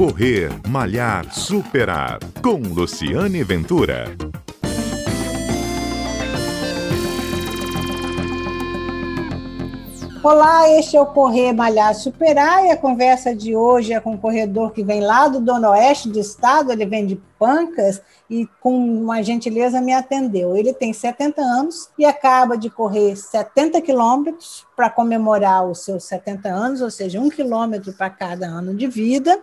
Correr, Malhar, Superar. Com Luciane Ventura. Olá, este é o Correr Malhar Superar e a conversa de hoje é com um corredor que vem lá do Dono Oeste do estado, ele vem de Pancas e com uma gentileza me atendeu. Ele tem 70 anos e acaba de correr 70 quilômetros para comemorar os seus 70 anos, ou seja, um quilômetro para cada ano de vida.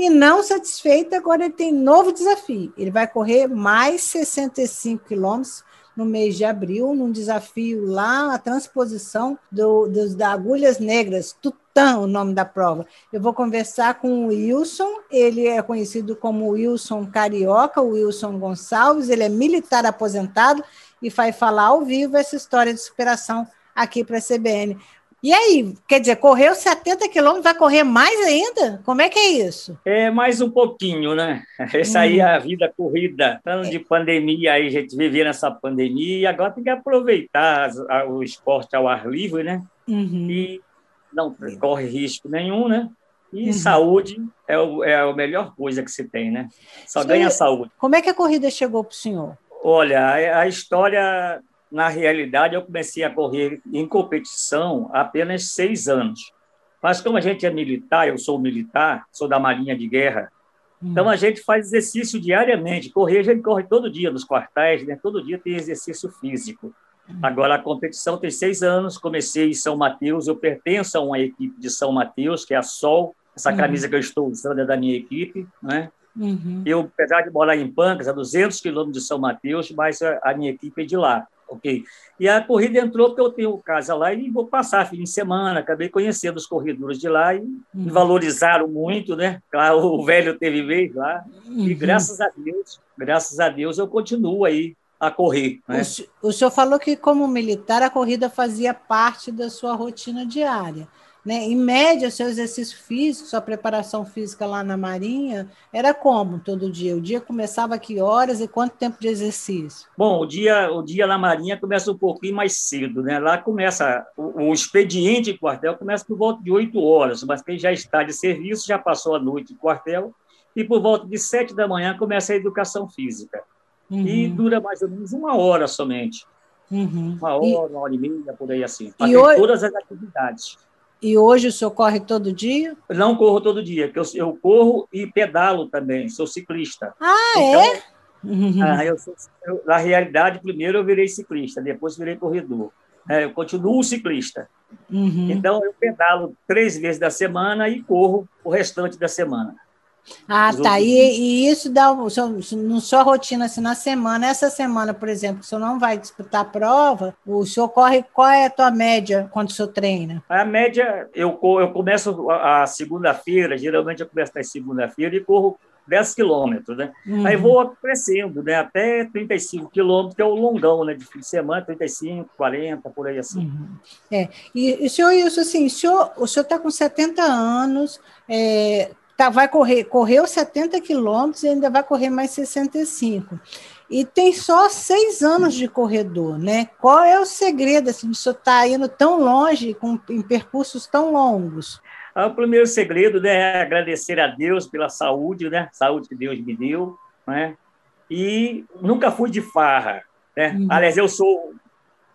E não satisfeito, agora ele tem novo desafio. Ele vai correr mais 65 quilômetros no mês de abril, num desafio lá, a transposição do, dos, da Agulhas Negras, Tutã, o nome da prova. Eu vou conversar com o Wilson, ele é conhecido como Wilson Carioca, Wilson Gonçalves, ele é militar aposentado e vai falar ao vivo essa história de superação aqui para a CBN. E aí, quer dizer, correu 70 quilômetros, vai correr mais ainda? Como é que é isso? É mais um pouquinho, né? Essa hum. aí é a vida corrida. Ano de pandemia, aí a gente vivia nessa pandemia e agora tem que aproveitar o esporte ao ar livre, né? Uhum. E não corre risco nenhum, né? E uhum. saúde é, o, é a melhor coisa que se tem, né? Só ganha saúde. Como é que a corrida chegou para o senhor? Olha, a história na realidade, eu comecei a correr em competição há apenas seis anos. Mas como a gente é militar, eu sou militar, sou da Marinha de Guerra, hum. então a gente faz exercício diariamente. Correr, a gente corre todo dia nos quartéis, né? todo dia tem exercício físico. Hum. Agora, a competição tem seis anos, comecei em São Mateus, eu pertenço a uma equipe de São Mateus, que é a Sol, essa hum. camisa que eu estou usando é da minha equipe, né? Uhum. Eu, apesar de morar em Pancas, a 200 quilômetros de São Mateus, mas a minha equipe é de lá ok. E a corrida entrou porque eu tenho casa lá e vou passar fim de semana. Acabei conhecendo os corredores de lá e uhum. me valorizaram muito, né? Claro, o velho teve vez lá. Uhum. E graças a Deus, graças a Deus, eu continuo aí a correr. Né? O, o senhor falou que, como militar, a corrida fazia parte da sua rotina diária. Né? Em média, seu exercício físico, sua preparação física lá na Marinha, era como todo dia? O dia começava a que horas e quanto tempo de exercício? Bom, o dia, o dia na Marinha começa um pouquinho mais cedo. Né? Lá começa, o, o expediente em quartel começa por volta de 8 horas, mas quem já está de serviço já passou a noite em quartel, e por volta de 7 da manhã começa a educação física. Uhum. E dura mais ou menos uma hora somente. Uhum. Uma hora, e... uma hora e meia, por aí assim. Para hoje... todas as atividades. E hoje o senhor corre todo dia? Não corro todo dia, que eu, eu corro e pedalo também, sou ciclista. Ah, é? então, é? Ah, eu sou, eu, na realidade, primeiro eu virei ciclista, depois virei corredor. É, eu continuo ciclista. Uhum. Então, eu pedalo três vezes da semana e corro o restante da semana. Ah, tá. E, e, isso dá no sua rotina, assim, na semana, essa semana, por exemplo, o senhor não vai disputar a prova, o senhor corre, qual é a tua média quando o senhor treina? A média, eu, eu começo a, a segunda-feira, geralmente eu começo na segunda-feira e corro 10 quilômetros, né? Uhum. Aí vou crescendo, né? Até 35 quilômetros, que é o longão, né? De fim de semana, 35, 40, por aí assim. Uhum. É. E, e o senhor, isso assim, o senhor está com 70 anos, é, tá, vai correr, correu 70 quilômetros e ainda vai correr mais 65. E tem só seis anos de corredor, né? Qual é o segredo assim, de você estar tá indo tão longe, com, em percursos tão longos? Ah, o primeiro segredo né, é agradecer a Deus pela saúde, né? Saúde que Deus me deu, né? E nunca fui de farra, né? Uhum. Aliás, eu sou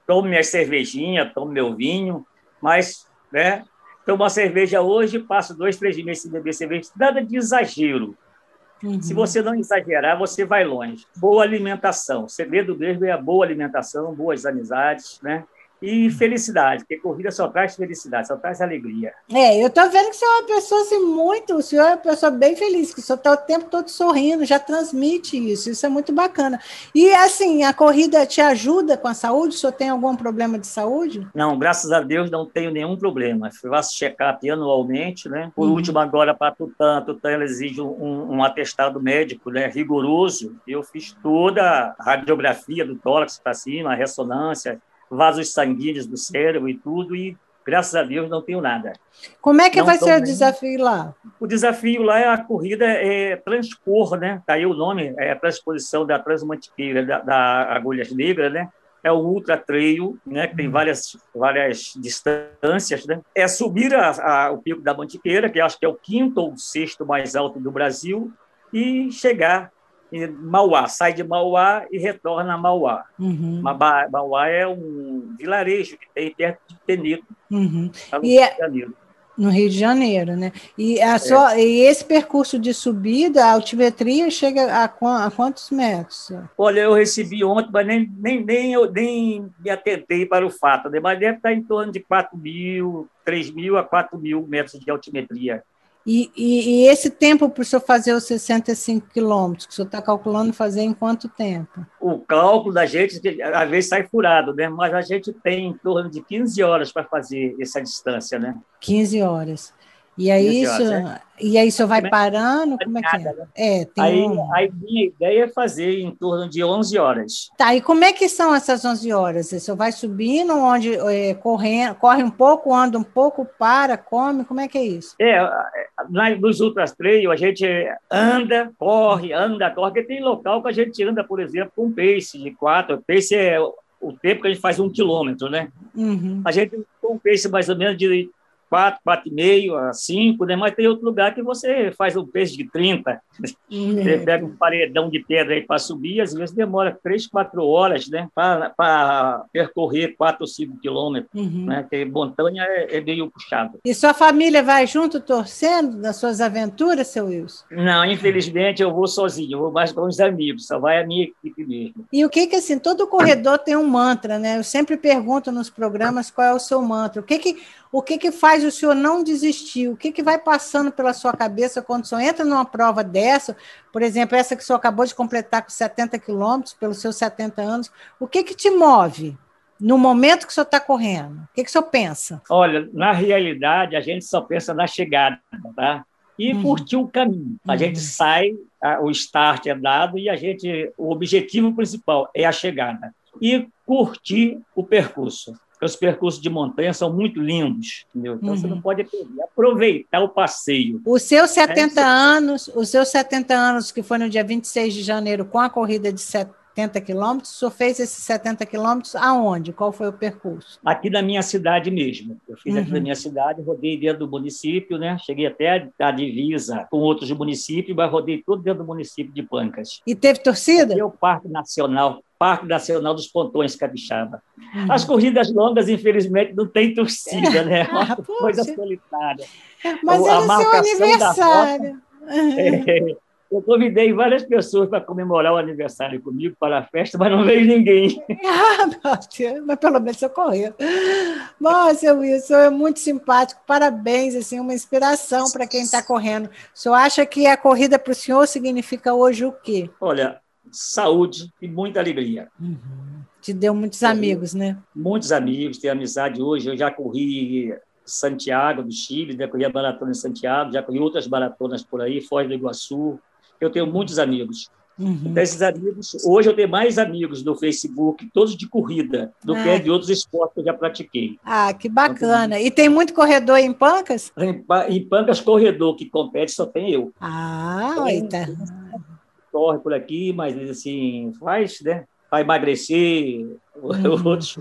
tomo minha cervejinha, tomo meu vinho, mas, né? Tomo uma cerveja hoje, passo dois, três meses sem beber cerveja, nada de exagero. Uhum. Se você não exagerar, você vai longe. Boa alimentação. O segredo mesmo é a boa alimentação, boas amizades, né? E felicidade, porque corrida só traz felicidade, só traz alegria. É, eu estou vendo que você é uma pessoa assim, muito, o senhor é uma pessoa bem feliz, que o senhor está o tempo todo sorrindo, já transmite isso, isso é muito bacana. E assim, a corrida te ajuda com a saúde? O senhor tem algum problema de saúde? Não, graças a Deus não tenho nenhum problema. Faço check-up anualmente, né? Por uhum. último, agora para Tutã, Tutã ela exige um, um, atestado médico né, rigoroso. Eu fiz toda a radiografia do tórax para cima, a ressonância, vasos sanguíneos do cérebro e tudo, e graças a Deus não tenho nada. Como é que não vai ser o desafio lá? O desafio lá é a corrida é transpor, né? Tá aí o nome, é a transposição da transmantiqueira da, da agulhas negras, né? é o Ultra Trail, né, que tem várias, várias distâncias. Né? É subir a, a, o Pico da Mantiqueira, que acho que é o quinto ou sexto mais alto do Brasil, e chegar em Mauá. Sai de Mauá e retorna a Mauá. Uhum. Mauá é um vilarejo que tem perto de Penedo, uhum. No Rio de Janeiro. No Rio de Janeiro, né? E, a é. sua, e esse percurso de subida, a altimetria chega a, a, quantos metros? Olha, eu recebi ontem, mas nem, nem, nem, eu, nem me atentei para o fato, né? mas deve estar em torno de 4 mil, 3 mil a 4 mil metros de altimetria. E, e, e, esse tempo para o senhor fazer os 65 quilômetros, que o senhor está calculando fazer em quanto tempo? O cálculo da gente, às vezes, sai furado, né? mas a gente tem em torno de 15 horas para fazer essa distância. Né? 15 horas. E aí, isso, é. e aí isso vai parando? Como é que é? Né? é tem aí, um... aí minha ideia é fazer em torno de 11 horas. Tá, e como é que são essas 11 horas? Você vai subindo, onde é, correndo, corre um pouco, anda um pouco, para, come, como é que é isso? É, nos Ultras Trail a gente anda, corre, anda, corre, porque tem local que a gente anda, por exemplo, com pace de 4, pace é o tempo que a gente faz um quilômetro, né? Uhum. A gente com pace mais ou menos de 4, 4,5 a 5, né? mas tem outro lugar que você faz um peso de 30. Você pega um paredão de pedra aí para subir, às vezes demora 3, 4 horas né? para percorrer 4 ou 5 quilômetros. Uhum. Né? Porque montanha é, é, meio puxado. E sua família vai junto torcendo nas suas aventuras, seu Wilson? Não, infelizmente eu vou sozinho, eu vou mais com os amigos, só vai a minha equipe mesmo. E o que que assim, todo corredor tem um mantra, né? Eu sempre pergunto nos programas qual é o seu mantra. O que que o que, que faz o senhor não desistir? O que, que vai passando pela sua cabeça quando o senhor entra numa prova dessa? Por exemplo, essa que o senhor acabou de completar com 70 quilômetros, pelos seus 70 anos. O que, que te move? no momento que o senhor está correndo? O que, que o senhor pensa? Olha, na realidade, a gente só pensa na chegada, tá? E uhum. curtir o caminho. A uhum. gente sai, o start é dado e a gente, o objetivo principal é a chegada. E curtir o percurso os percursos de montanha são muito lindos, entendeu? Então uhum. você não uhum. pode perder, aproveitar o passeio. Os seus 70 é, anos, os seus 70 anos, que foi no dia 26 de janeiro, com a corrida de 70 quilômetros, o senhor fez esses 70 quilômetros aonde? Qual foi o percurso? Aqui na minha cidade mesmo. Eu fiz uhum. aqui na uhum. minha cidade, rodei dentro do município, né? Cheguei até a divisa com outros municípios, mas rodei tudo dentro do município de Pancas. E teve torcida? Aqui é Parque Nacional Parque Nacional dos Pontões Capixaba. Uhum. As corridas longas, infelizmente, não tem torcida, né? É uma coisa solitária. Mas a era seu aniversário. é, eu convidei várias pessoas para comemorar o aniversário comigo, para a festa, mas não veio ninguém. Ah, meu Deus, mas pelo menos socorreu. Bom, seu Wilson, é muito simpático, parabéns, assim, uma inspiração para quem está correndo. O senhor acha que a corrida para o senhor significa hoje o quê? Olha, saúde e muita alegria. Uhum. Te deu muitos amigos, né? Muitos amigos, tenho amizade hoje. Eu já corri Santiago do Chile, já corri a maratona em Santiago, já corri outras maratonas por aí, Foz do Iguaçu. Eu tenho muitos amigos. Uhum. Então, esses amigos, hoje eu tenho mais amigos no Facebook, todos de corrida, do ah. que de outros esportes que eu já pratiquei. Ah, que bacana. E tem muito corredor em Pancas? Em, Pancas, corredor que compete só tem eu. Ah, eita corre por aqui, mas assim, faz, né? Vai emagrecer, uhum. outros.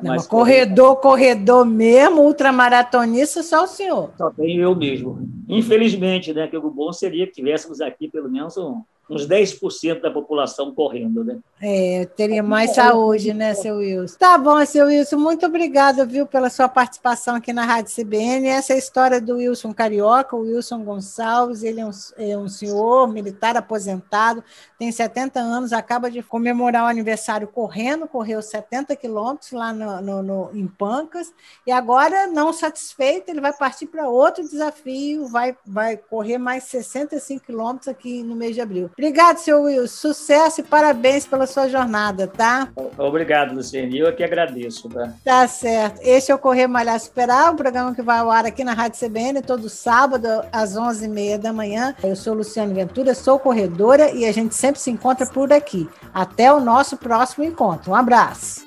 Não, corredor, corredor mesmo, ultramaratonista, só o senhor. Só tenho eu mesmo. Infelizmente, né? Que o bom seria que tivéssemos aqui pelo menos um, uns 10% da população correndo, né? É, teria mais saúde, né, seu Wilson? Tá bom, seu Wilson, muito obrigado, viu, pela sua participação aqui na Rádio CBN. Essa é a história do Wilson Carioca, o Wilson Gonçalves, ele é um, é um senhor militar aposentado, tem 70 anos, acaba de comemorar o aniversário correndo, correu 70 quilômetros lá no, no, no, em Pancas, e agora, não satisfeito, ele vai partir para outro desafio, vai, vai correr mais 65 quilômetros aqui no mês de abril. Obrigado, seu Will. Sucesso e parabéns pela sua jornada, tá? Obrigado, Luciane. Eu que agradeço, tá? Tá certo. Esse é o Correr Malhar Superar, um programa que vai ao ar aqui na Rádio CBN todo sábado às 11h30 da manhã. Eu sou Luciane Ventura, sou corredora e a gente sempre se encontra por aqui. Até o nosso próximo encontro. Um abraço.